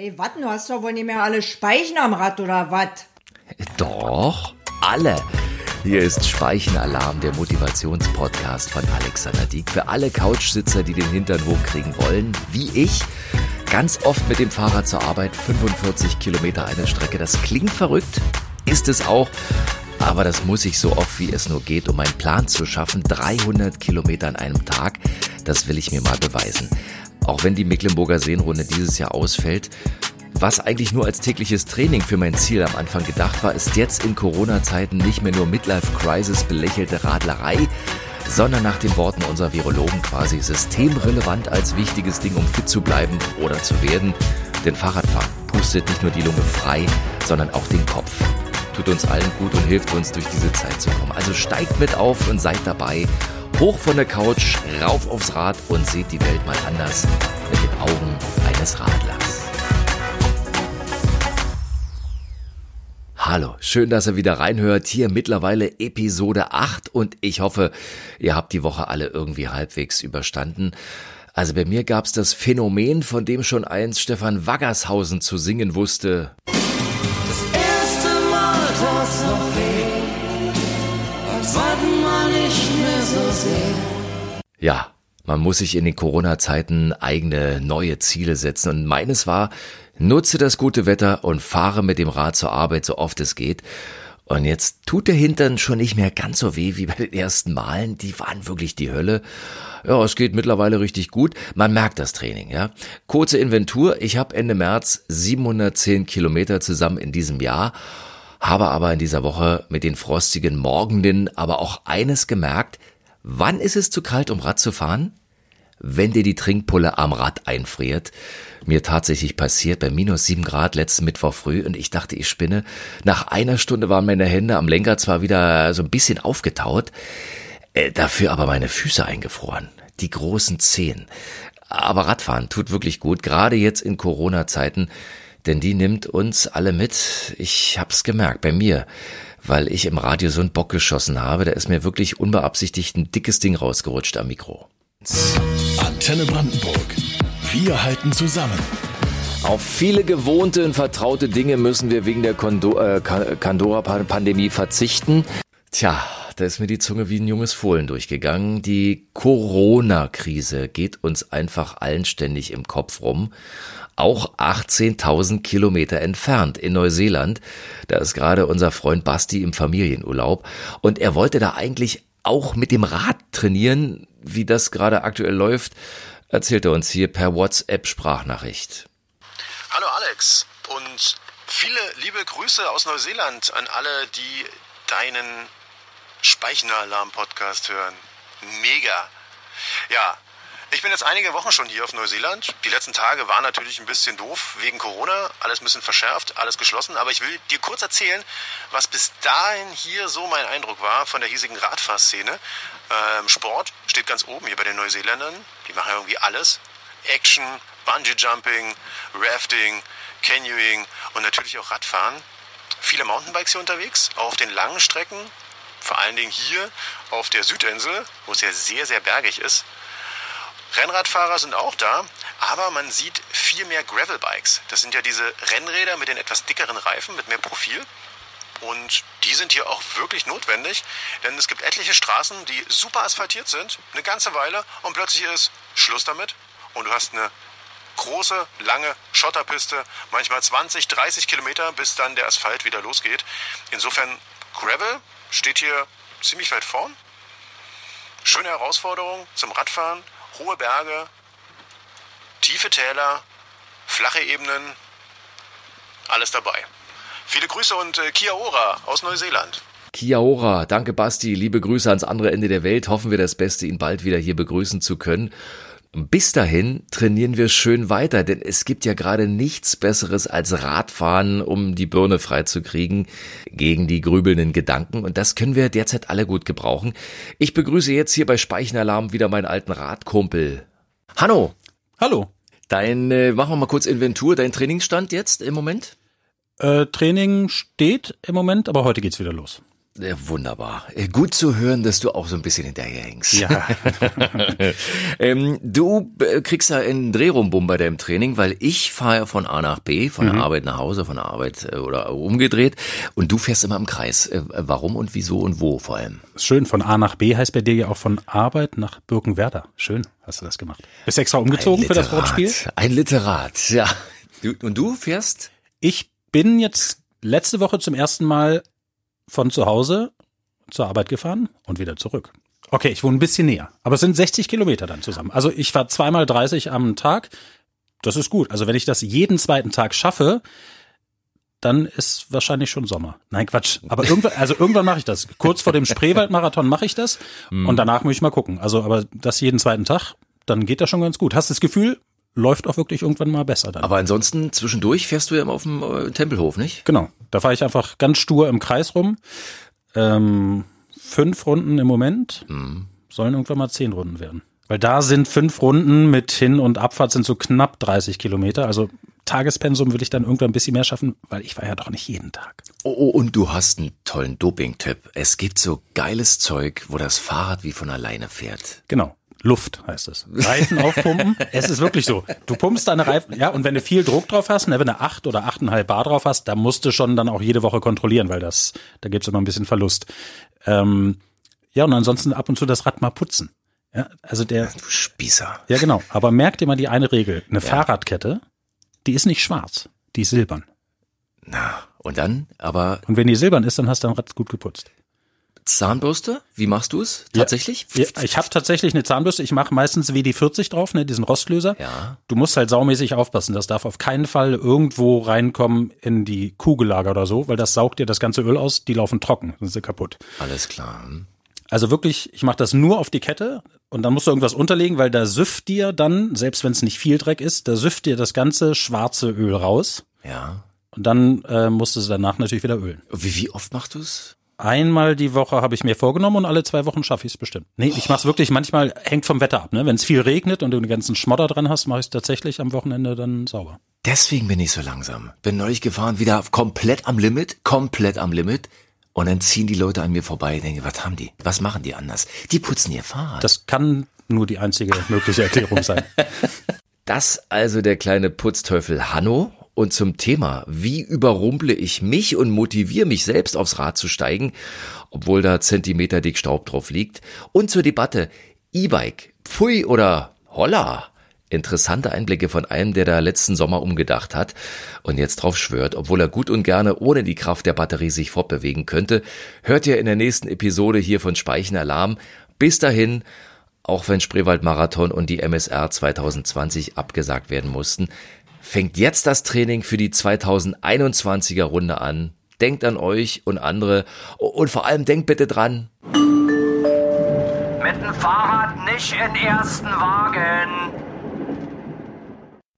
Ey, wat, du hast doch wohl nicht mehr alle Speichen am Rad oder wat? Doch, alle. Hier ist Speichenalarm, der Motivationspodcast von Alexander Dieck. Für alle Couchsitzer, die den Hintern hochkriegen wollen, wie ich. Ganz oft mit dem Fahrrad zur Arbeit, 45 Kilometer eine Strecke. Das klingt verrückt, ist es auch. Aber das muss ich so oft wie es nur geht, um meinen Plan zu schaffen. 300 Kilometer an einem Tag, das will ich mir mal beweisen. Auch wenn die Mecklenburger Seenrunde dieses Jahr ausfällt, was eigentlich nur als tägliches Training für mein Ziel am Anfang gedacht war, ist jetzt in Corona-Zeiten nicht mehr nur Midlife-Crisis belächelte Radlerei, sondern nach den Worten unserer Virologen quasi systemrelevant als wichtiges Ding, um fit zu bleiben oder zu werden. Denn Fahrradfahren pustet nicht nur die Lunge frei, sondern auch den Kopf. Tut uns allen gut und hilft uns durch diese Zeit zu kommen. Also steigt mit auf und seid dabei Hoch von der Couch, rauf aufs Rad und seht die Welt mal anders mit den Augen eines Radlers. Hallo, schön, dass ihr wieder reinhört. Hier mittlerweile Episode 8 und ich hoffe, ihr habt die Woche alle irgendwie halbwegs überstanden. Also bei mir gab's das Phänomen, von dem schon einst Stefan Waggershausen zu singen wusste. Das erste Mal das noch weh, als nicht mehr so sehr. Ja, man muss sich in den Corona-Zeiten eigene neue Ziele setzen und meines war, nutze das gute Wetter und fahre mit dem Rad zur Arbeit so oft es geht. Und jetzt tut der Hintern schon nicht mehr ganz so weh wie bei den ersten Malen. Die waren wirklich die Hölle. Ja, es geht mittlerweile richtig gut. Man merkt das Training, ja. Kurze Inventur. Ich habe Ende März 710 Kilometer zusammen in diesem Jahr, habe aber in dieser Woche mit den frostigen Morgenden aber auch eines gemerkt. Wann ist es zu kalt, um Rad zu fahren? Wenn dir die Trinkpulle am Rad einfriert. Mir tatsächlich passiert bei minus sieben Grad letzten Mittwoch früh und ich dachte, ich spinne. Nach einer Stunde waren meine Hände am Lenker zwar wieder so ein bisschen aufgetaut, äh, dafür aber meine Füße eingefroren. Die großen Zehen. Aber Radfahren tut wirklich gut, gerade jetzt in Corona-Zeiten, denn die nimmt uns alle mit. Ich hab's gemerkt, bei mir, weil ich im Radio so einen Bock geschossen habe, da ist mir wirklich unbeabsichtigt ein dickes Ding rausgerutscht am Mikro. Antenne Brandenburg. Wir halten zusammen. Auf viele gewohnte und vertraute Dinge müssen wir wegen der Kondo äh, Kandora-Pandemie verzichten. Tja, da ist mir die Zunge wie ein junges Fohlen durchgegangen. Die Corona-Krise geht uns einfach allen ständig im Kopf rum. Auch 18.000 Kilometer entfernt in Neuseeland. Da ist gerade unser Freund Basti im Familienurlaub. Und er wollte da eigentlich auch mit dem Rad trainieren. Wie das gerade aktuell läuft, erzählt er uns hier per WhatsApp-Sprachnachricht. Hallo Alex und viele liebe Grüße aus Neuseeland an alle, die deinen Speichenalarm-Podcast hören. Mega. Ja, ich bin jetzt einige Wochen schon hier auf Neuseeland. Die letzten Tage waren natürlich ein bisschen doof wegen Corona. Alles ein bisschen verschärft, alles geschlossen. Aber ich will dir kurz erzählen, was bis dahin hier so mein Eindruck war von der hiesigen Radfahrszene. Ähm, Sport steht ganz oben hier bei den Neuseeländern. Die machen irgendwie alles. Action, Bungee Jumping, Rafting, Canoeing und natürlich auch Radfahren. Viele Mountainbikes hier unterwegs, auch auf den langen Strecken. Vor allen Dingen hier auf der Südinsel, wo es ja sehr, sehr bergig ist. Rennradfahrer sind auch da, aber man sieht viel mehr Gravelbikes. Das sind ja diese Rennräder mit den etwas dickeren Reifen, mit mehr Profil. Und die sind hier auch wirklich notwendig, denn es gibt etliche Straßen, die super asphaltiert sind, eine ganze Weile und plötzlich ist Schluss damit und du hast eine große, lange Schotterpiste, manchmal 20, 30 Kilometer, bis dann der Asphalt wieder losgeht. Insofern, Gravel steht hier ziemlich weit vorn. Schöne Herausforderung zum Radfahren, hohe Berge, tiefe Täler, flache Ebenen, alles dabei. Viele Grüße und äh, Kia ora aus Neuseeland. Kia ora, danke Basti, liebe Grüße ans andere Ende der Welt. Hoffen wir das Beste, ihn bald wieder hier begrüßen zu können. Bis dahin trainieren wir schön weiter, denn es gibt ja gerade nichts Besseres als Radfahren, um die Birne freizukriegen gegen die grübelnden Gedanken. Und das können wir derzeit alle gut gebrauchen. Ich begrüße jetzt hier bei Speichenalarm wieder meinen alten Radkumpel. Hanno. Hallo. Dein, äh, machen wir mal kurz Inventur, dein Trainingsstand jetzt im Moment? Äh, Training steht im Moment, aber heute geht's wieder los. Wunderbar. Äh, Gut zu hören, dass du auch so ein bisschen hinterherhängst. Ja. ähm, du äh, kriegst ja einen Drehrumbum bei deinem Training, weil ich fahre von A nach B, von Mhm. der Arbeit nach Hause, von der Arbeit äh, oder umgedreht. Und du fährst immer im Kreis. Warum und wieso und wo vor allem? Schön, von A nach B heißt bei dir ja auch von Arbeit nach Birkenwerder. Schön, hast du das gemacht. Bist extra umgezogen für das. Wortspiel? Ein Literat, ja. Du, und du fährst? Ich bin jetzt letzte Woche zum ersten Mal von zu Hause zur Arbeit gefahren und wieder zurück. Okay, ich wohne ein bisschen näher, aber es sind 60 Kilometer dann zusammen. Also ich fahre zweimal 30 am Tag. Das ist gut. Also wenn ich das jeden zweiten Tag schaffe, dann ist wahrscheinlich schon Sommer. Nein, Quatsch. Aber irgendwann, also irgendwann mache ich das. Kurz vor dem Spreewaldmarathon mache ich das und danach muss ich mal gucken. Also, aber das jeden zweiten Tag, dann geht das schon ganz gut. Hast du das Gefühl, läuft auch wirklich irgendwann mal besser dann. Aber ansonsten zwischendurch fährst du ja immer auf dem äh, Tempelhof, nicht? Genau. Da fahre ich einfach ganz stur im Kreis rum. Ähm, fünf Runden im Moment. Sollen irgendwann mal zehn Runden werden. Weil da sind fünf Runden mit Hin- und Abfahrt sind so knapp 30 Kilometer. Also Tagespensum würde ich dann irgendwann ein bisschen mehr schaffen, weil ich war ja doch nicht jeden Tag. Oh, oh, und du hast einen tollen Doping-Tipp. Es gibt so geiles Zeug, wo das Fahrrad wie von alleine fährt. Genau. Luft heißt es. Reifen aufpumpen. es ist wirklich so. Du pumpst deine Reifen, ja, und wenn du viel Druck drauf hast, ne, wenn du acht oder achteinhalb Bar drauf hast, da musst du schon dann auch jede Woche kontrollieren, weil das, da gibt's immer ein bisschen Verlust. Ähm, ja, und ansonsten ab und zu das Rad mal putzen. Ja, also der, Du Spießer. ja genau. Aber merk dir mal die eine Regel. Eine Fahrradkette, die ist nicht schwarz, die ist silbern. Na, und dann? Aber Und wenn die silbern ist, dann hast du dein Rad gut geputzt. Zahnbürste? Wie machst du es? Ja. Tatsächlich? Ja, ich habe tatsächlich eine Zahnbürste. Ich mache meistens WD-40 drauf, ne, diesen Rostlöser. Ja. Du musst halt saumäßig aufpassen. Das darf auf keinen Fall irgendwo reinkommen in die Kugellager oder so, weil das saugt dir das ganze Öl aus. Die laufen trocken, sind sie kaputt. Alles klar. Hm. Also wirklich, ich mache das nur auf die Kette und dann musst du irgendwas unterlegen, weil da süfft dir dann, selbst wenn es nicht viel Dreck ist, da süfft dir das ganze schwarze Öl raus. Ja. Und dann äh, musst du es danach natürlich wieder ölen. Wie, wie oft machst du es? Einmal die Woche habe ich mir vorgenommen und alle zwei Wochen schaffe ich es bestimmt. Nee, ich mache es wirklich, manchmal hängt vom Wetter ab. Ne? Wenn es viel regnet und du den ganzen Schmodder dran hast, mache ich es tatsächlich am Wochenende dann sauber. Deswegen bin ich so langsam. Bin neulich gefahren, wieder komplett am Limit, komplett am Limit. Und dann ziehen die Leute an mir vorbei, denke, was haben die? Was machen die anders? Die putzen ihr Fahrrad. Das kann nur die einzige mögliche Erklärung sein. Das also der kleine Putzteufel Hanno. Und zum Thema, wie überrumple ich mich und motiviere mich selbst aufs Rad zu steigen, obwohl da Zentimeter dick Staub drauf liegt. Und zur Debatte, E-Bike, pfui oder holla. Interessante Einblicke von einem, der da letzten Sommer umgedacht hat und jetzt drauf schwört, obwohl er gut und gerne ohne die Kraft der Batterie sich fortbewegen könnte, hört ihr in der nächsten Episode hier von Speichen Alarm. Bis dahin, auch wenn Spreewald Marathon und die MSR 2020 abgesagt werden mussten, fängt jetzt das Training für die 2021er Runde an. Denkt an euch und andere und vor allem denkt bitte dran, Mit dem Fahrrad nicht in ersten Wagen.